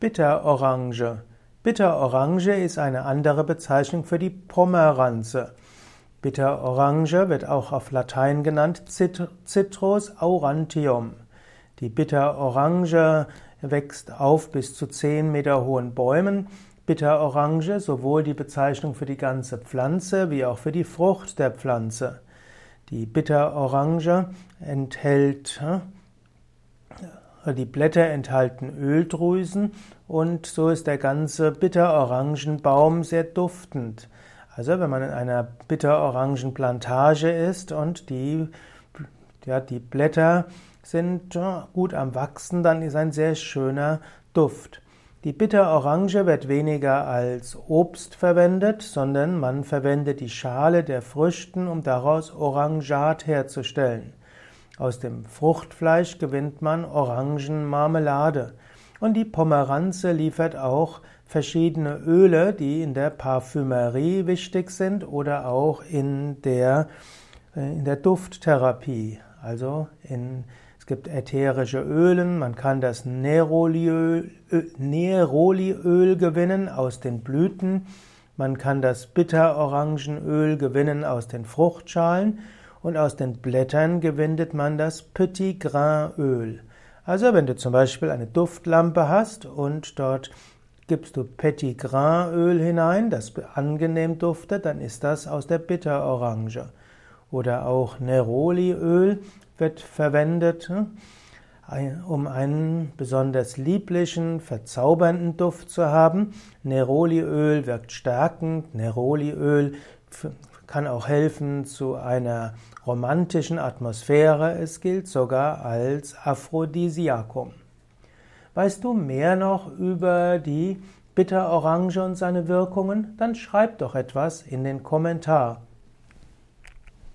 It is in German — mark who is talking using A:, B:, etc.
A: Bitterorange. Bitterorange ist eine andere Bezeichnung für die Pomeranze. Bitterorange wird auch auf Latein genannt Citrus aurantium. Die Bitterorange wächst auf bis zu 10 Meter hohen Bäumen. Bitterorange sowohl die Bezeichnung für die ganze Pflanze wie auch für die Frucht der Pflanze. Die Bitterorange enthält die Blätter enthalten Öldrüsen und so ist der ganze Bitterorangenbaum sehr duftend. Also wenn man in einer Bitterorangenplantage ist und die, ja, die Blätter sind gut am Wachsen, dann ist ein sehr schöner Duft. Die Bitterorange wird weniger als Obst verwendet, sondern man verwendet die Schale der Früchten, um daraus Orangat herzustellen. Aus dem Fruchtfleisch gewinnt man Orangenmarmelade. Und die Pomeranze liefert auch verschiedene Öle, die in der Parfümerie wichtig sind oder auch in der, äh, in der Dufttherapie. Also in, es gibt ätherische Ölen, man kann das Neroliöl, Neroliöl gewinnen aus den Blüten, man kann das Bitterorangenöl gewinnen aus den Fruchtschalen und aus den Blättern gewinnt man das Petit Grain Öl. Also wenn du zum Beispiel eine Duftlampe hast und dort gibst du Petit Grain Öl hinein, das angenehm duftet, dann ist das aus der Bitterorange. Oder auch Neroli Öl wird verwendet, hm, um einen besonders lieblichen, verzaubernden Duft zu haben. Neroli Öl wirkt stärkend, Neroli Öl kann auch helfen zu einer romantischen Atmosphäre. Es gilt sogar als Aphrodisiakum. Weißt du mehr noch über die Bitterorange und seine Wirkungen? Dann schreib doch etwas in den Kommentar.